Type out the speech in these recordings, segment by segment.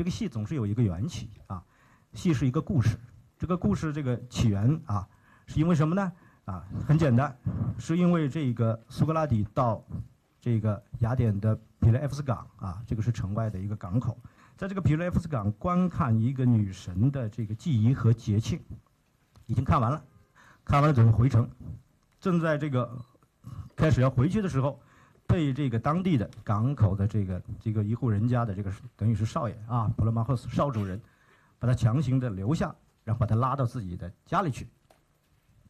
这个戏总是有一个缘起啊，戏是一个故事，这个故事这个起源啊，是因为什么呢？啊，很简单，是因为这个苏格拉底到这个雅典的皮雷埃夫斯港啊，这个是城外的一个港口，在这个皮雷埃夫斯港观看一个女神的这个祭仪和节庆，已经看完了，看完了准备回城，正在这个开始要回去的时候，被这个当地的港口的这个这个一户人家的这个等于是少爷啊，普罗马赫斯少主人，把他强行的留下，然后把他拉到自己的家里去。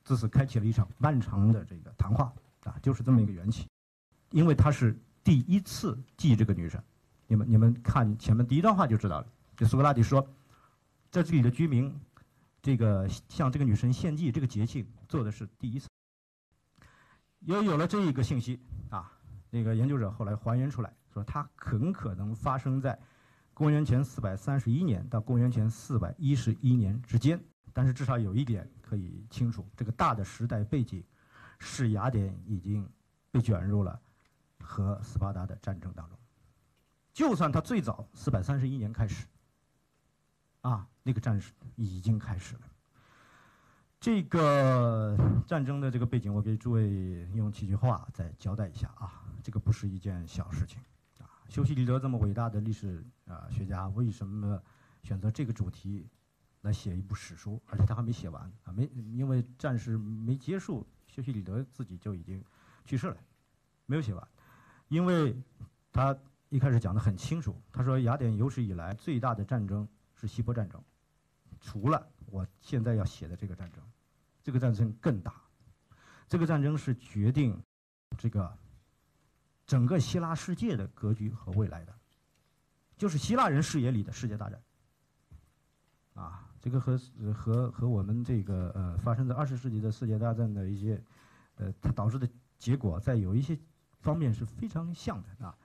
自此开启了一场漫长的这个谈话啊，就是这么一个缘起，因为他是第一次祭这个女神，你们你们看前面第一段话就知道了。就苏格拉底说，在这里的居民，这个向这个女神献祭这个节庆做的是第一次。也有了这一个信息，那个研究者后来还原出来，说它很可能发生在公元前四百三十一年到公元前四百一十一年之间。但是至少有一点可以清楚，这个大的时代背景是雅典已经被卷入了和斯巴达的战争当中。就算他最早四百三十一年开始，啊，那个战事已经开始了。这个战争的这个背景，我给诸位用几句话再交代一下啊，这个不是一件小事情啊。修昔底德这么伟大的历史啊学家，为什么选择这个主题？来写一部史书，而且他还没写完啊，没因为战事没结束，修昔底德自己就已经去世了，没有写完，因为他一开始讲的很清楚，他说雅典有史以来最大的战争是希波战争，除了我现在要写的这个战争，这个战争更大，这个战争是决定这个整个希腊世界的格局和未来的，就是希腊人视野里的世界大战，啊。这个和和和我们这个呃发生在二十世纪的世界大战的一些，呃，它导致的结果，在有一些方面是非常像的啊。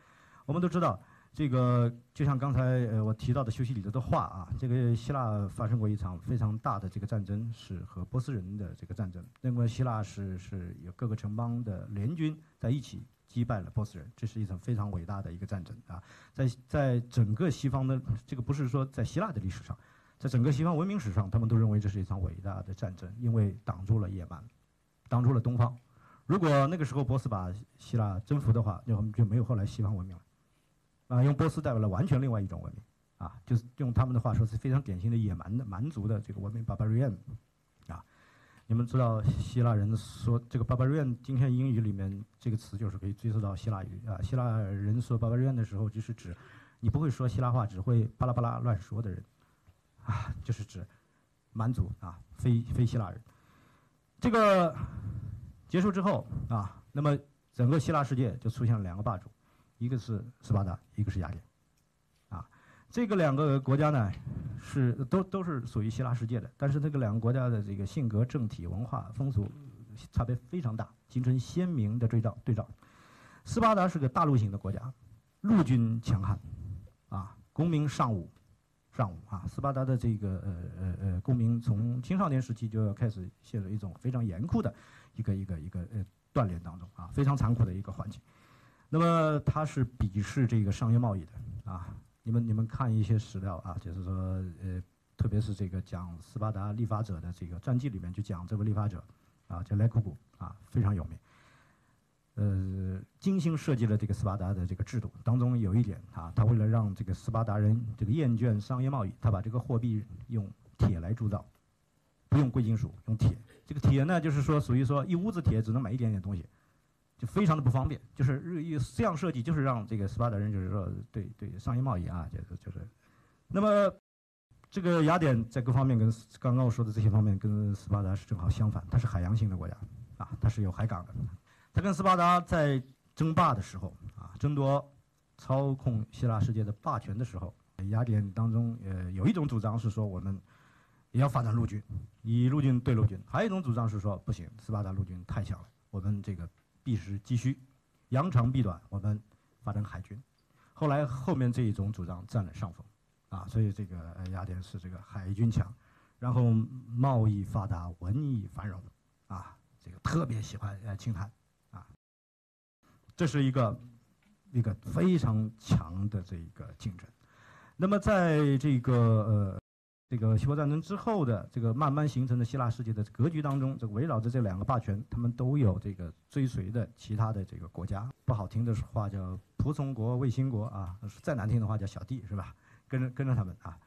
我们都知道，这个就像刚才呃我提到的修昔底德的话啊，这个希腊发生过一场非常大的这个战争，是和波斯人的这个战争。那么希腊是是有各个城邦的联军在一起击败了波斯人，这是一场非常伟大的一个战争啊。在在整个西方的这个不是说在希腊的历史上。在整个西方文明史上，他们都认为这是一场伟大的战争，因为挡住了野蛮，挡住了东方。如果那个时候波斯把希腊征服的话，那我们就没有后来西方文明了。啊，用波斯代表了完全另外一种文明，啊，就是用他们的话说是非常典型的野蛮的蛮族的这个文明 （barbarian）。啊，你们知道希腊人说这个 barbarian，今天英语里面这个词就是可以追溯到希腊语啊。希腊人说 barbarian 的时候，就是指你不会说希腊话，只会巴拉巴拉乱说的人。啊，就是指蛮族啊，非非希腊人。这个结束之后啊，那么整个希腊世界就出现了两个霸主，一个是斯巴达，一个是雅典。啊，这个两个国家呢，是都都是属于希腊世界的，但是这个两个国家的这个性格、政体、文化、风俗差别非常大，形成鲜明的对照对照。斯巴达是个大陆型的国家，陆军强悍，啊，公民尚武。尚武啊，斯巴达的这个呃呃呃公民从青少年时期就要开始陷入一种非常严酷的一个一个一个呃锻炼当中啊，非常残酷的一个环境。那么他是鄙视这个商业贸易的啊，你们你们看一些史料啊，就是说呃，特别是这个讲斯巴达立法者的这个传记里面就讲这位立法者啊，叫莱库古啊，非常有名。呃，精心设计了这个斯巴达的这个制度，当中有一点啊，他为了让这个斯巴达人这个厌倦商业贸易，他把这个货币用铁来铸造，不用贵金属，用铁。这个铁呢，就是说属于说一屋子铁只能买一点点东西，就非常的不方便。就是日益这样设计，就是让这个斯巴达人就是说对对商业贸易啊，就是就是。那么这个雅典在各方面跟刚刚我说的这些方面跟斯巴达是正好相反，它是海洋型的国家啊，它是有海港的。它跟斯巴达在争霸的时候啊，争夺操控希腊世界的霸权的时候，雅典当中呃有一种主张是说我们也要发展陆军，以陆军对陆军；还有一种主张是说不行，斯巴达陆军太强了，我们这个避实击虚，扬长避短，我们发展海军。后来后面这一种主张占了上风，啊，所以这个雅典是这个海军强，然后贸易发达，文艺繁荣，啊，这个特别喜欢呃清谈。这是一个一个非常强的这个竞争，那么在这个呃这个希波战争之后的这个慢慢形成的希腊世界的格局当中，这个围绕着这两个霸权，他们都有这个追随的其他的这个国家。不好听的话叫仆从国、卫星国啊，再难听的话叫小弟是吧？跟着跟着他们啊。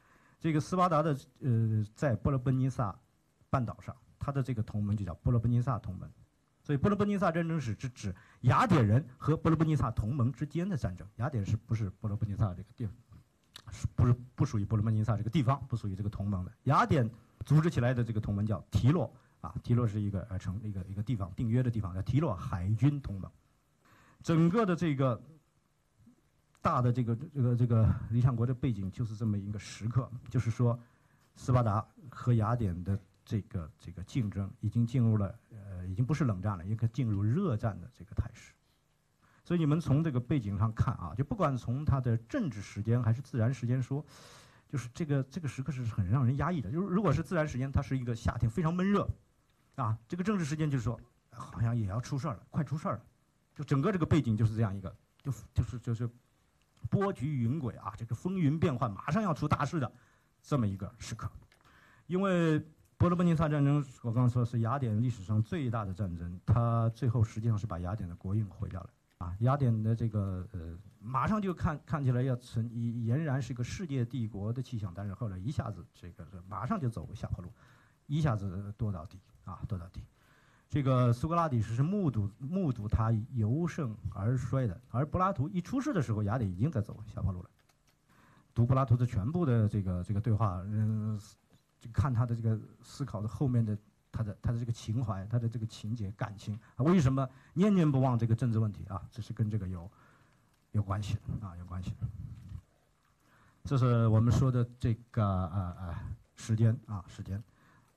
这个斯巴达的呃在波罗奔尼撒半岛上，他的这个同盟就叫波罗奔尼撒同盟。所以波罗奔尼撒战争史是指雅典人和波罗奔尼撒同盟之间的战争。雅典是不是波罗奔尼撒这个地？方不是不属于波罗奔尼撒这个地方？不属于这个同盟的。雅典组织起来的这个同盟叫提洛啊，提洛是一个呃城一个一个地方订约的地方，叫提洛海军同盟。整个的这个大的这个这个这个理想国的背景就是这么一个时刻，就是说斯巴达和雅典的。这个这个竞争已经进入了呃，已经不是冷战了，应该进入热战的这个态势。所以你们从这个背景上看啊，就不管从它的政治时间还是自然时间说，就是这个这个时刻是很让人压抑的。就是如果是自然时间，它是一个夏天非常闷热，啊，这个政治时间就是说好像也要出事儿了，快出事儿了。就整个这个背景就是这样一个，就就是就是波谲云诡啊，这个风云变幻，马上要出大事的这么一个时刻，因为。波罗奔尼撒战争，我刚刚说是雅典历史上最大的战争，它最后实际上是把雅典的国运毁掉了啊！雅典的这个呃，马上就看看起来要存俨然是个世界帝国的气象，但是后来一下子这个马上就走下坡路，一下子堕到底啊，堕到底。这个苏格拉底是目睹目睹他由盛而衰的，而柏拉图一出世的时候，雅典已经在走下坡路了。读柏拉图的全部的这个这个对话，嗯。就看他的这个思考的后面的他的他的这个情怀，他的这个情节感情，为什么念念不忘这个政治问题啊？这是跟这个有有关系的啊，有关系的。这是我们说的这个呃呃时间啊时间，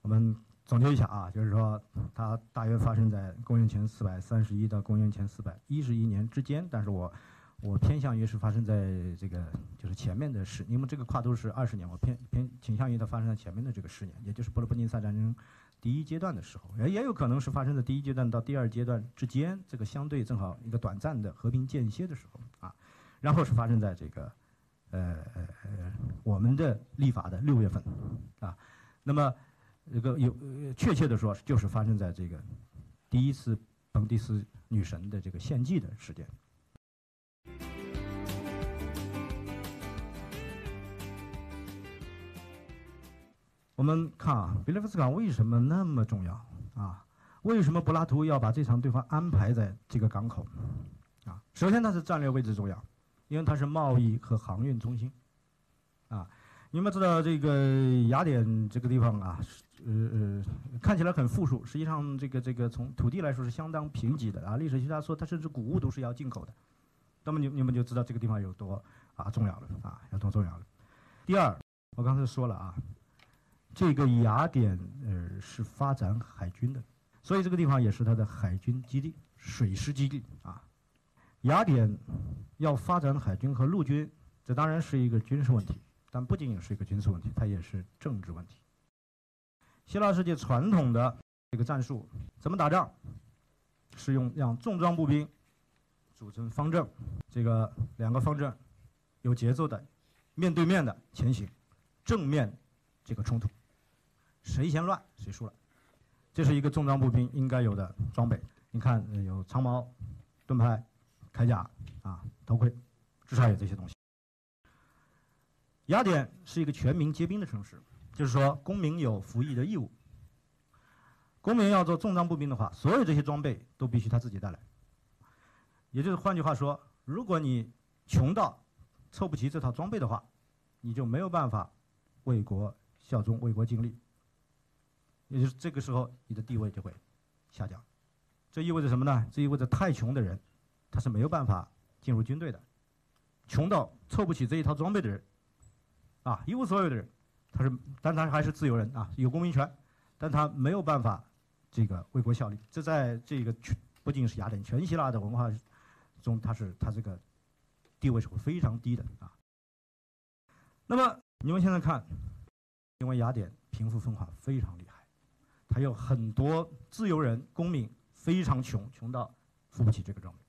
我们总结一下啊，就是说它大约发生在公元前四百三十一到公元前四百一十一年之间，但是我。我偏向于是发生在这个就是前面的十，因为这个跨度是二十年，我偏偏倾向于它发生在前面的这个十年，也就是波罗奔尼撒战争第一阶段的时候，也也有可能是发生在第一阶段到第二阶段之间，这个相对正好一个短暂的和平间歇的时候啊，然后是发生在这个呃我们的立法的六月份啊，那么这个有确切的说就是发生在这个第一次彭蒂斯女神的这个献祭的时间。我们看啊，比雷夫斯港为什么那么重要啊？为什么柏拉图要把这场对话安排在这个港口？啊，首先它是战略位置重要，因为它是贸易和航运中心。啊，你们知道这个雅典这个地方啊，呃呃，看起来很富庶，实际上这个这个从土地来说是相当贫瘠的啊。历史学家说，它甚至谷物都是要进口的。那么你你们就知道这个地方有多啊重要了啊，有多重要了。第二，我刚才说了啊。这个雅典呃是发展海军的，所以这个地方也是它的海军基地、水师基地啊。雅典要发展海军和陆军，这当然是一个军事问题，但不仅仅是一个军事问题，它也是政治问题。希腊世界传统的这个战术怎么打仗？是用让重装步兵组成方阵，这个两个方阵有节奏的面对面的前行，正面这个冲突。谁先乱谁输了，这是一个重装步兵应该有的装备。你看，有长矛、盾牌、铠甲啊、头盔，至少有这些东西。雅典是一个全民皆兵的城市，就是说公民有服役的义务。公民要做重装步兵的话，所有这些装备都必须他自己带来。也就是换句话说，如果你穷到凑不齐这套装备的话，你就没有办法为国效忠、为国尽力。也就是这个时候，你的地位就会下降。这意味着什么呢？这意味着太穷的人，他是没有办法进入军队的。穷到凑不起这一套装备的人，啊，一无所有的人，他是，但他还是自由人啊，有公民权，但他没有办法这个为国效力。这在这个全不仅是雅典，全希腊的文化中，他是他这个地位是会非常低的啊。那么你们现在看，因为雅典贫富分化非常厉害。还有很多自由人、公民非常穷，穷到付不起这个装备。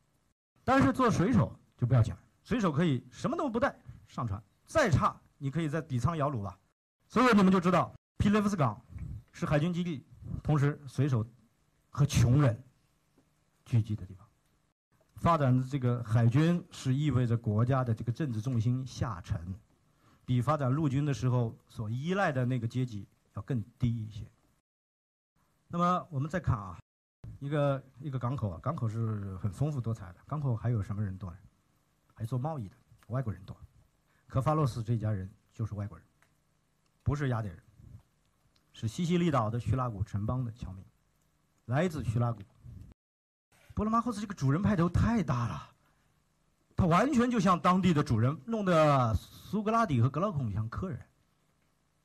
但是做水手就不要讲，水手可以什么都不带上船，再差你可以在底舱摇橹吧。所以你们就知道，皮雷夫斯港是海军基地，同时水手和穷人聚集的地方。发展的这个海军是意味着国家的这个政治重心下沉，比发展陆军的时候所依赖的那个阶级要更低一些。那么我们再看啊，一个一个港口啊，港口是很丰富多彩的。港口还有什么人多呢？还做贸易的外国人多。科法洛斯这家人就是外国人，不是雅典人，是西西里岛的叙拉古城邦的侨民，来自叙拉古。波罗马霍斯这个主人派头太大了，他完全就像当地的主人，弄得苏格拉底和格劳孔像客人，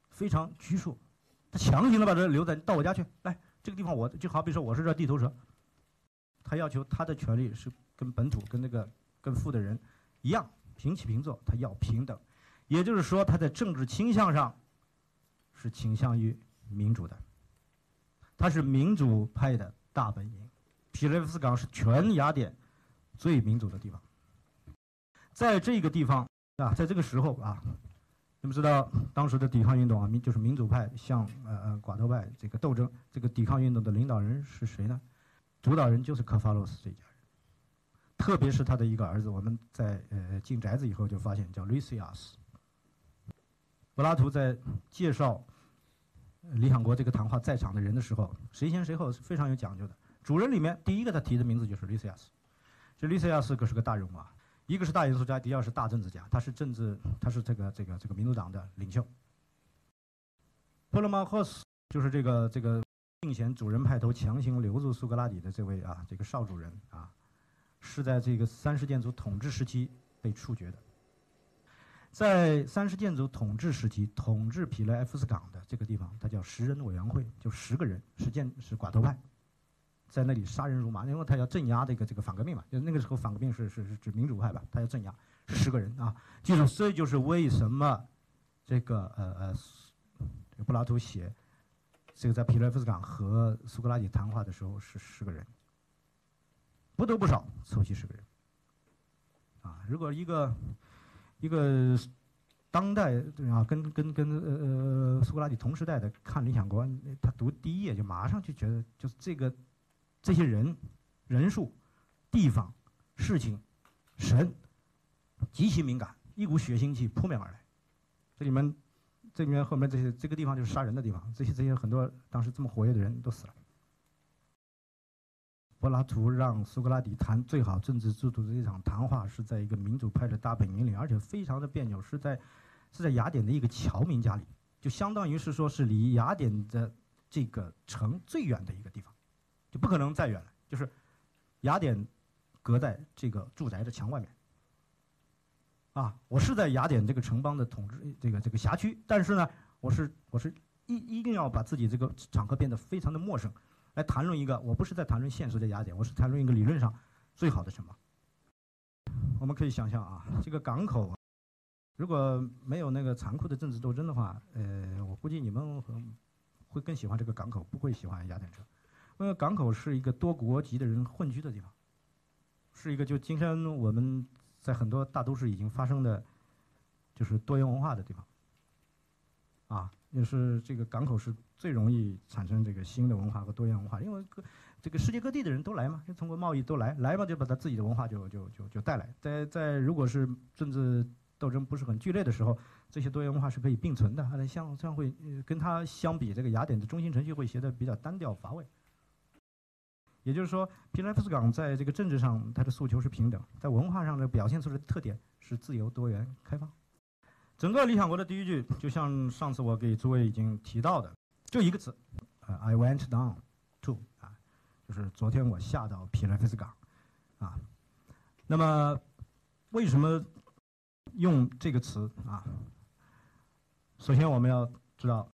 非常拘束。他强行的把这留在到我家去，来这个地方我就好比说我是这地头蛇，他要求他的权利是跟本土跟那个更富的人一样平起平坐，他要平等，也就是说他在政治倾向上是倾向于民主的，他是民主派的大本营。皮雷夫斯港是全雅典最民主的地方，在这个地方啊，在这个时候啊，你们知道当时的抵抗运动啊，民就是民主派向呃呃寡头派这个斗争，这个抵抗运动的领导人是谁呢？主导人就是科法洛斯这家人，特别是他的一个儿子，我们在呃进宅子以后就发现叫 Lysias。柏拉图在介绍理想国这个谈话在场的人的时候，谁先谁后是非常有讲究的。主人里面第一个他提的名字就是 Lysias，这 Lysias 可是个大人物啊，一个是大演说家，第二是大政治家，他是政治，他是这个这个这个民主党的领袖。波罗马霍斯就是这个这个并贤主人派头强行留住苏格拉底的这位啊这个少主人啊，是在这个三世建筑统治时期被处决的。在三世建筑统治时期，统治皮莱夫斯港的这个地方，它叫十人委员会，就十个人，是建是寡头派。在那里杀人如麻，因为他要镇压这个这个反革命嘛，就那个时候反革命是是是指民主派吧，他要镇压十个人啊，记住，这就是为什么这个呃呃，柏拉图写这个在皮莱夫斯港和苏格拉底谈话的时候是十个人，不多不少，凑齐十个人啊。如果一个一个当代啊跟跟跟呃苏格拉底同时代的看《理想国》，他读第一页就马上就觉得就是这个。这些人、人数、地方、事情、神，极其敏感，一股血腥气扑面而来。这里面，这里面后面这些这个地方就是杀人的地方，这些这些很多当时这么活跃的人都死了。柏拉图让苏格拉底谈最好政治制度的这场谈话，是在一个民主派的大本营里，而且非常的别扭，是在是在雅典的一个侨民家里，就相当于是说是离雅典的这个城最远的一个地方。不可能再远了，就是雅典隔在这个住宅的墙外面。啊，我是在雅典这个城邦的统治这个这个辖区，但是呢，我是我是一一定要把自己这个场合变得非常的陌生，来谈论一个我不是在谈论现实的雅典，我是谈论一个理论上最好的城邦。我们可以想象啊，这个港口如果没有那个残酷的政治斗争的话，呃，我估计你们会更喜欢这个港口，不会喜欢雅典城。因为港口是一个多国籍的人混居的地方，是一个就今天我们在很多大都市已经发生的，就是多元文化的地方。啊，也是这个港口是最容易产生这个新的文化和多元文化，因为各这个世界各地的人都来嘛，就通过贸易都来，来嘛就把他自己的文化就就就就带来。在在如果是政治斗争不是很剧烈的时候，这些多元文化是可以并存的，而且像这样会跟它相比，这个雅典的中心程序会显得比较单调乏味。也就是说，皮莱夫斯港在这个政治上，它的诉求是平等；在文化上的表现出的特点是自由、多元、开放。整个《理想国》的第一句，就像上次我给诸位已经提到的，就一个词，呃，I went down to，啊，就是昨天我下到皮莱夫斯港，啊，那么为什么用这个词啊？首先我们要知道，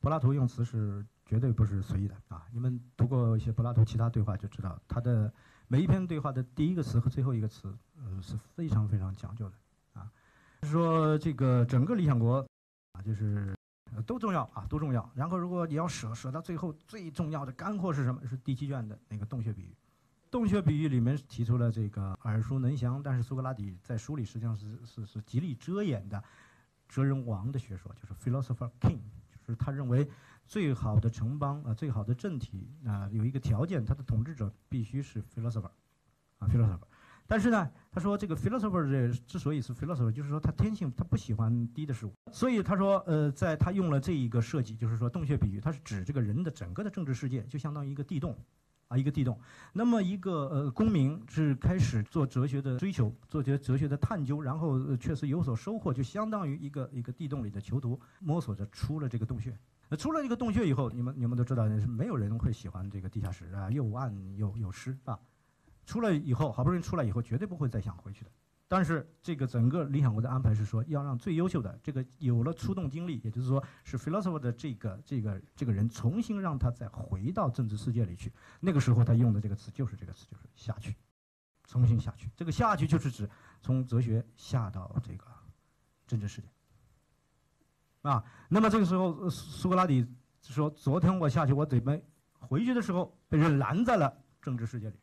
柏拉图用词是。绝对不是随意的啊！你们读过一些柏拉图其他对话就知道，他的每一篇对话的第一个词和最后一个词，呃，是非常非常讲究的啊。就是说这个整个《理想国》啊，就是都重要啊，都重要。然后如果你要舍舍到最后最重要的干货是什么？是第七卷的那个洞穴比喻。洞穴比喻里面提出了这个耳熟能详，但是苏格拉底在书里实际上是是是极力遮掩的。哲人王的学说，就是 philosopher king，就是他认为最好的城邦啊，最好的政体啊，有一个条件，他的统治者必须是 philosopher，啊 philosopher。但是呢，他说这个 philosopher 这之所以是 philosopher，就是说他天性他不喜欢低的事物，所以他说呃，在他用了这一个设计，就是说洞穴比喻，它是指这个人的整个的政治世界就相当于一个地洞，啊一个地洞。那么一个呃公民是开始做哲学的追求，做哲哲学的探究，然后确实有所收获，就相当于一个一个地洞里的囚徒摸索着出了这个洞穴。那出了这个洞穴以后，你们你们都知道，是没有人会喜欢这个地下室啊，又暗又又湿啊。出来以后，好不容易出来以后，绝对不会再想回去的。但是这个整个理想国的安排是说，要让最优秀的这个有了出动经历，也就是说是 philosopher 的这个这个这个人，重新让他再回到政治世界里去。那个时候他用的这个词就是这个词，就是下去，重新下去。这个下去就是指从哲学下到这个政治世界。啊，那么这个时候苏格拉底说：“昨天我下去，我准备回去的时候，被人拦在了政治世界里。”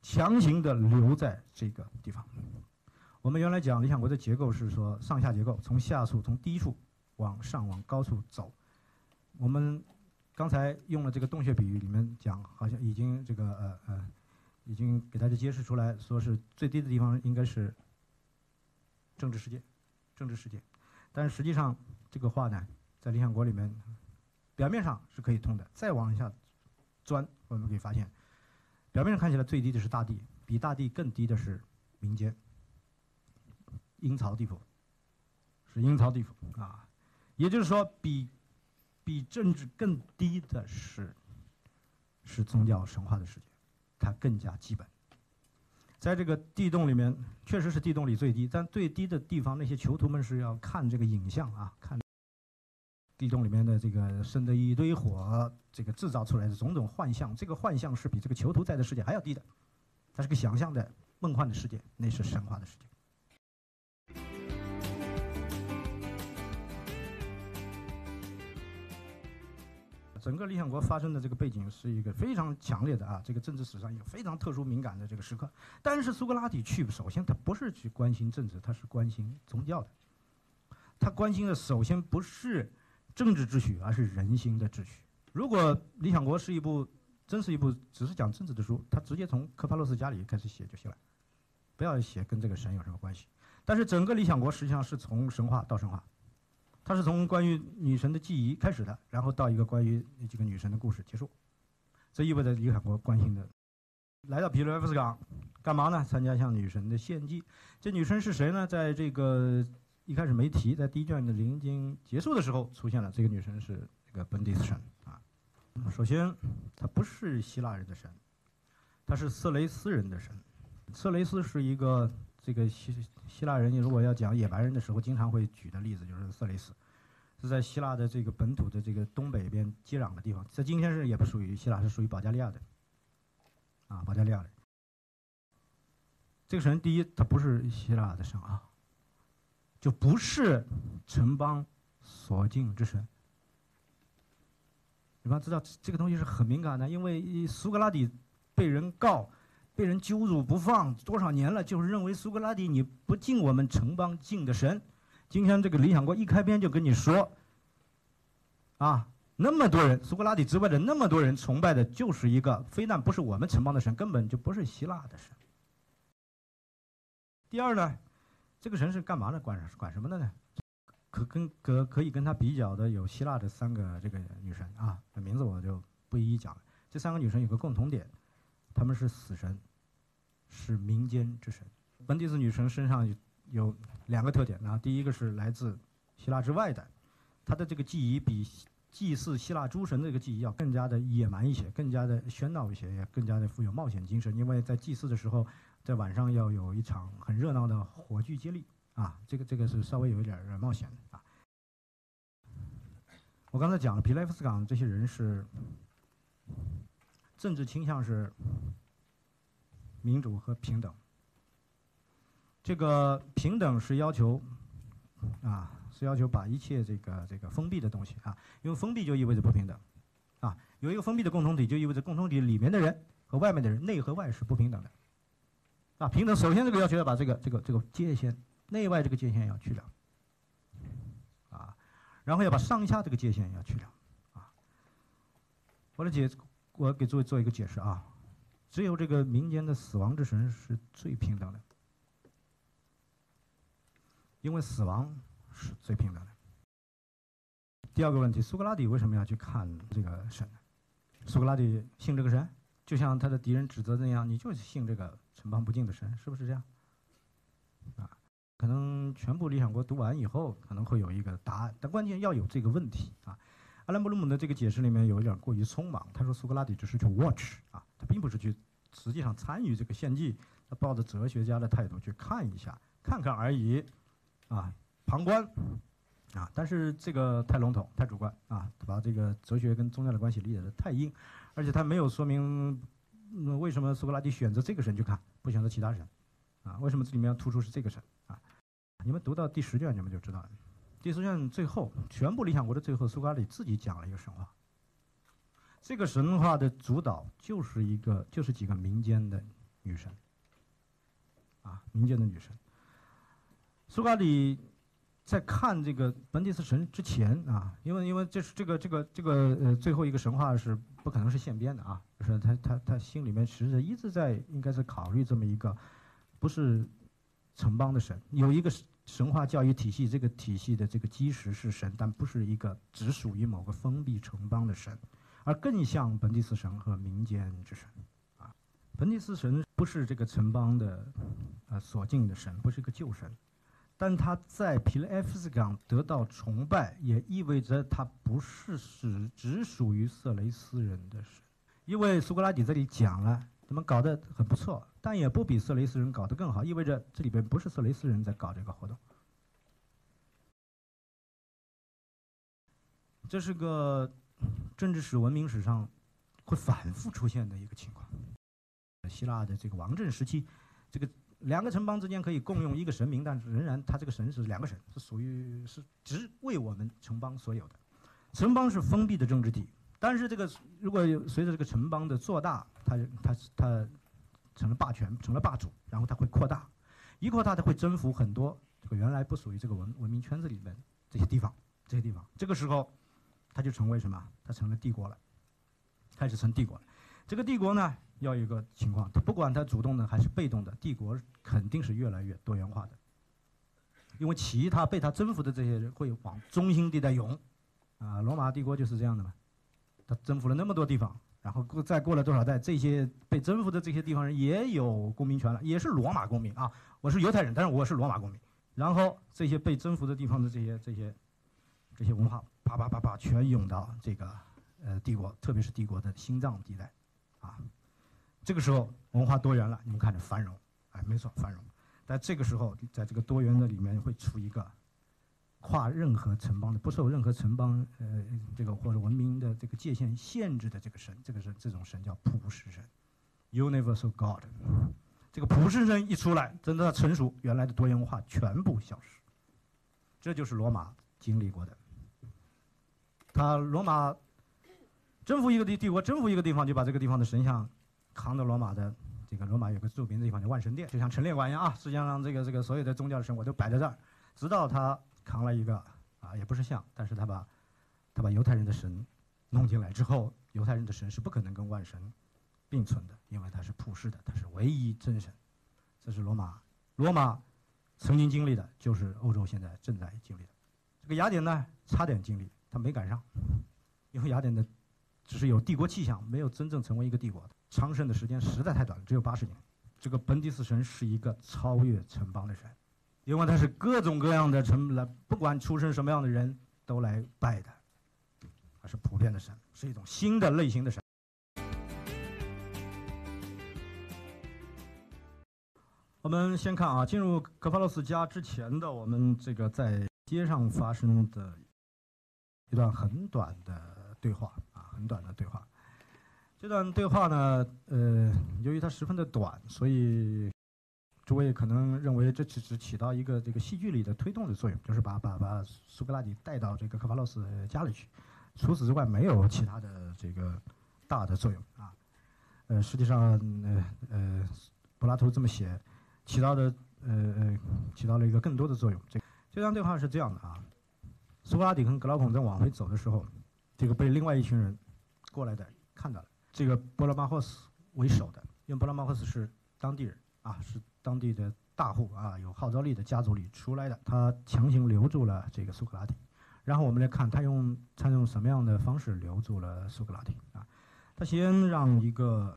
强行的留在这个地方。我们原来讲理想国的结构是说上下结构，从下处从低处往上往高处走。我们刚才用了这个洞穴比喻，里面讲好像已经这个呃呃，已经给大家揭示出来，说是最低的地方应该是政治世界，政治世界。但实际上这个话呢，在理想国里面，表面上是可以通的。再往下钻，我们可以发现。表面上看起来最低的是大地，比大地更低的是民间，阴曹地府，是阴曹地府啊，也就是说，比比政治更低的是是宗教神话的世界，它更加基本。在这个地洞里面，确实是地洞里最低，但最低的地方，那些囚徒们是要看这个影像啊，看。地洞里面的这个生的一堆火，这个制造出来的种种幻象，这个幻象是比这个囚徒在的世界还要低的，它是个想象的梦幻的世界，那是神话的世界。整个理想国发生的这个背景是一个非常强烈的啊，这个政治史上一个非常特殊敏感的这个时刻。但是苏格拉底去，首先他不是去关心政治，他是关心宗教的，他关心的首先不是。政治秩序，而是人心的秩序。如果《理想国》是一部真是一部只是讲政治的书，他直接从科帕洛斯家里开始写就行了，不要写跟这个神有什么关系。但是整个《理想国》实际上是从神话到神话，它是从关于女神的记忆开始的，然后到一个关于这个女神的故事结束。这意味着《李海国》关心的来到皮罗埃夫斯港干嘛呢？参加向女神的献祭。这女神是谁呢？在这个。一开始没提，在第一卷的临经结束的时候出现了。这个女神是这个本迪斯神啊。首先，她不是希腊人的神，她是色雷斯人的神。色雷斯是一个这个希希腊人，如果要讲野蛮人的时候，经常会举的例子就是色雷斯，是在希腊的这个本土的这个东北边接壤的地方，在今天是也不属于希腊，是属于保加利亚的啊，保加利亚的。这个神，第一，他不是希腊的神啊。就不是城邦所敬之神。你们要知道这个东西是很敏感的，因为苏格拉底被人告，被人揪住不放多少年了，就是认为苏格拉底你不敬我们城邦敬的神。今天这个理想国一开篇就跟你说，啊，那么多人，苏格拉底之外的那么多人崇拜的就是一个，非但不是我们城邦的神，根本就不是希腊的神。第二呢？这个神是干嘛的？管管什么的呢？可跟可可以跟他比较的有希腊的三个这个女神啊，名字我就不一一讲了。这三个女神有个共同点，她们是死神，是民间之神。本迪斯女神身上有两个特点啊，第一个是来自希腊之外的，她的这个记忆比祭祀希腊诸神的这个记忆要更加的野蛮一些，更加的喧闹一些，也更加的富有冒险精神，因为在祭祀的时候。在晚上要有一场很热闹的火炬接力啊，这个这个是稍微有一点冒险的啊。我刚才讲了，皮莱夫斯港这些人是政治倾向是民主和平等。这个平等是要求啊，是要求把一切这个这个封闭的东西啊，因为封闭就意味着不平等啊。有一个封闭的共同体，就意味着共同体里面的人和外面的人，内和外是不平等的。啊，平等首先这个要求要把这个这个这个界限内外这个界限要去掉，啊然后要把上下这个界限要去掉，啊。我来解，我给诸位做一个解释啊，只有这个民间的死亡之神是最平等的，因为死亡是最平等的。第二个问题，苏格拉底为什么要去看这个神？苏格拉底信这个神，就像他的敌人指责那样，你就信这个城邦不敬的神，是不是这样？啊，可能全部《理想国》读完以后，可能会有一个答案，但关键要有这个问题啊。阿兰布鲁姆的这个解释里面有一点过于匆忙，他说苏格拉底只是去 watch 啊，他并不是去实际上参与这个献祭，他抱着哲学家的态度去看一下，看看而已，啊，旁观。啊，但是这个太笼统、太主观啊，把这个哲学跟宗教的关系理解的太硬，而且他没有说明为什么苏格拉底选择这个神去看，不选择其他神，啊，为什么这里面要突出是这个神啊？你们读到第十卷你们就知道了。第十卷最后，全部理想国的最后，苏格拉底自己讲了一个神话。这个神话的主导就是一个，就是几个民间的女神，啊，民间的女神。苏格拉底。在看这个本迪斯神之前啊，因为因为这是这个这个这个呃最后一个神话是不可能是现编的啊，就是他他他心里面其实一直在应该是考虑这么一个，不是城邦的神，有一个神话教育体系，这个体系的这个基石是神，但不是一个只属于某个封闭城邦的神，而更像本迪斯神和民间之神啊，本迪斯神不是这个城邦的呃所敬的神，不是一个旧神。但他在皮勒埃夫斯港得到崇拜，也意味着他不是只只属于色雷斯人的神，因为苏格拉底这里讲了，他们搞得很不错，但也不比色雷斯人搞得更好，意味着这里边不是色雷斯人在搞这个活动。这是个政治史、文明史上会反复出现的一个情况。希腊的这个王政时期，这个。两个城邦之间可以共用一个神明，但是仍然，他这个神是两个神，是属于是只为我们城邦所有的。城邦是封闭的政治体，但是这个如果随着这个城邦的做大，它它它成了霸权，成了霸主，然后它会扩大，一扩大它会征服很多这个原来不属于这个文文明圈子里面这些地方，这些地方，这个时候，它就成为什么？它成了帝国了，开始成帝国了。这个帝国呢？要有一个情况，他不管他主动的还是被动的，帝国肯定是越来越多元化的，因为其他被他征服的这些人会往中心地带涌，啊，罗马帝国就是这样的嘛，他征服了那么多地方，然后过再过了多少代，这些被征服的这些地方人也有公民权了，也是罗马公民啊，我是犹太人，但是我是罗马公民，然后这些被征服的地方的这些这些这些文化，啪啪啪啪全涌到这个呃帝国，特别是帝国的心脏地带，啊。这个时候文化多元了，你们看着繁荣，哎，没错，繁荣。但这个时候，在这个多元的里面，会出一个跨任何城邦的、不受任何城邦呃这个或者文明的这个界限限制的这个神，这个神这种神叫普世神，Universal God。这个普世神一出来，真的成熟，原来的多元文化全部消失。这就是罗马经历过的。他罗马征服一个地帝国，征服一个地方，就把这个地方的神像。扛到罗马的这个罗马有个著名的地方叫万神殿，就像陈列馆一样啊。实际上，这个这个所有的宗教的神我都摆在这儿，直到他扛了一个啊，也不是像，但是他把他把犹太人的神弄进来之后，犹太人的神是不可能跟万神并存的，因为他是普世的，他是唯一真神。这是罗马，罗马曾经经历的，就是欧洲现在正在经历的。这个雅典呢，差点经历，他没赶上，因为雅典的只是有帝国气象，没有真正成为一个帝国。昌盛的时间实在太短了，只有八十年。这个本迪斯神是一个超越城邦的神，因为他是各种各样的城来，不管出身什么样的人都来拜的，他是普遍的神，是一种新的类型的神。我们先看啊，进入格帕洛斯家之前的我们这个在街上发生的一段很短的对话啊，很短的对话。这段对话呢，呃，由于它十分的短，所以诸位可能认为这只只起到一个这个戏剧里的推动的作用，就是把把把苏格拉底带到这个科帕洛斯家里去。除此之外，没有其他的这个大的作用啊。呃，实际上，呃呃，柏拉图这么写，起到的呃呃起到了一个更多的作用。这这段对话是这样的啊，苏格拉底跟格劳孔在往回走的时候，这个被另外一群人过来的看到了，这个波罗马霍斯为首的，因为波罗马霍斯是当地人啊，是当地的大户啊，有号召力的家族里出来的，他强行留住了这个苏格拉底。然后我们来看他用他用什么样的方式留住了苏格拉底啊？他先让一个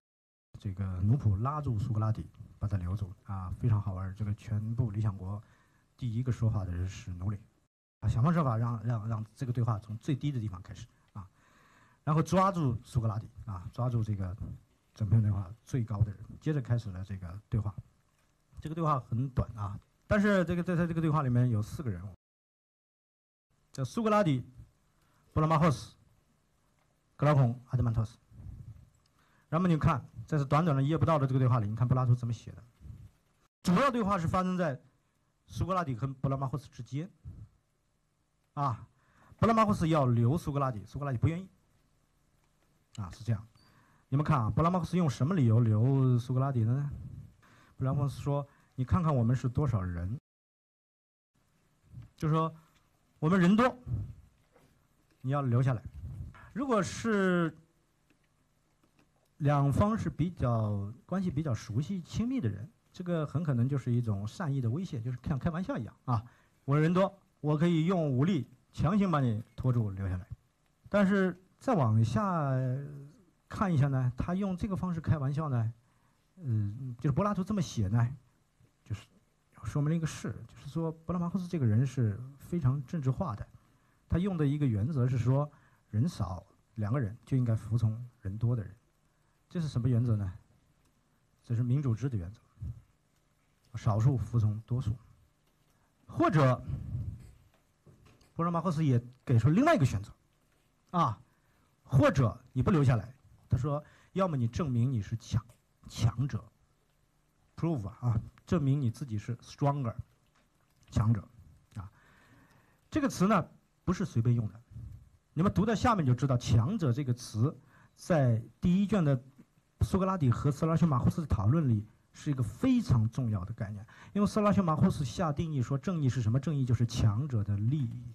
这个奴仆拉住苏格拉底，把他留住啊，非常好玩。这个全部理想国第一个说话的人是奴隶啊，想方设法让让让这个对话从最低的地方开始啊，然后抓住苏格拉底啊，抓住这个整篇对话最高的人，接着开始了这个对话。这个对话很短啊，但是这个在在这个对话里面有四个人物。叫苏格拉底、布拉马霍斯、格拉孔、阿德曼托斯。那么你看，在这短短的一页不到的这个对话里，你看柏拉图怎么写的？主要对话是发生在苏格拉底和布拉马霍斯之间。啊，布拉马霍斯要留苏格拉底，苏格拉底不愿意。啊，是这样。你们看啊，布拉马霍斯用什么理由留苏格拉底的呢？布拉马霍斯说：“你看看我们是多少人。”就说。我们人多，你要留下来。如果是两方是比较关系比较熟悉、亲密的人，这个很可能就是一种善意的威胁，就是像开玩笑一样啊。我人多，我可以用武力强行把你拖住留下来。但是再往下看一下呢，他用这个方式开玩笑呢，嗯，就是柏拉图这么写呢，就是说明了一个事，就是说布拉马库斯这个人是。非常政治化的，他用的一个原则是说，人少两个人就应该服从人多的人，这是什么原则呢？这是民主制的原则，少数服从多数。或者，波罗马霍斯也给出另外一个选择，啊，或者你不留下来，他说，要么你证明你是强强者，prove 啊，证明你自己是 stronger 强者。啊这个词呢不是随便用的，你们读到下面就知道“强者”这个词，在第一卷的苏格拉底和斯拉修马霍斯的讨论里是一个非常重要的概念。因为斯拉修马霍斯下定义说，正义是什么？正义就是强者的利益，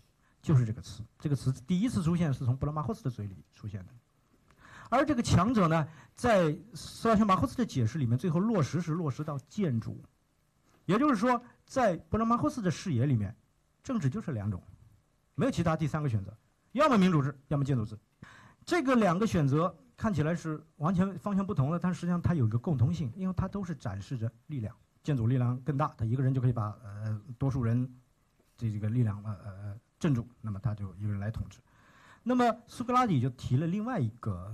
就是这个词。这个词第一次出现是从布拉马霍斯的嘴里出现的，而这个强者呢，在斯拉修马霍斯的解释里面，最后落实是落实到建筑，也就是说，在布拉马霍斯的视野里面。政治就是两种，没有其他第三个选择，要么民主制，要么建筑制。这个两个选择看起来是完全方向不同的，但实际上它有一个共通性，因为它都是展示着力量，建筑力量更大，他一个人就可以把呃多数人这这个力量呃呃镇住，那么他就一个人来统治。那么苏格拉底就提了另外一个